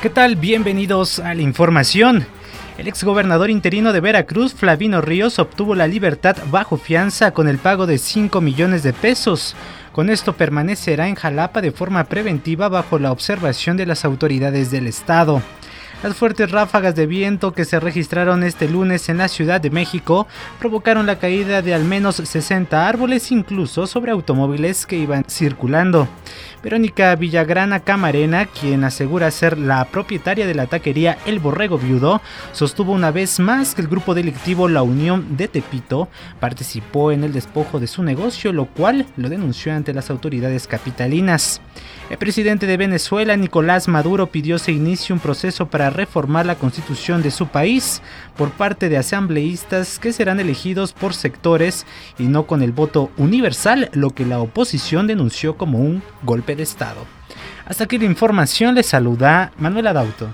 ¿Qué tal? Bienvenidos a la información. El exgobernador interino de Veracruz, Flavino Ríos, obtuvo la libertad bajo fianza con el pago de 5 millones de pesos. Con esto permanecerá en Jalapa de forma preventiva bajo la observación de las autoridades del estado. Las fuertes ráfagas de viento que se registraron este lunes en la Ciudad de México provocaron la caída de al menos 60 árboles, incluso sobre automóviles que iban circulando. Verónica Villagrana Camarena, quien asegura ser la propietaria de la taquería El Borrego Viudo, sostuvo una vez más que el grupo delictivo La Unión de Tepito participó en el despojo de su negocio, lo cual lo denunció ante las autoridades capitalinas. El presidente de Venezuela, Nicolás Maduro, pidió se inicie un proceso para reformar la constitución de su país por parte de asambleístas que serán elegidos por sectores y no con el voto universal, lo que la oposición denunció como un golpe de Estado. Hasta aquí la información, les saluda Manuel Adauto.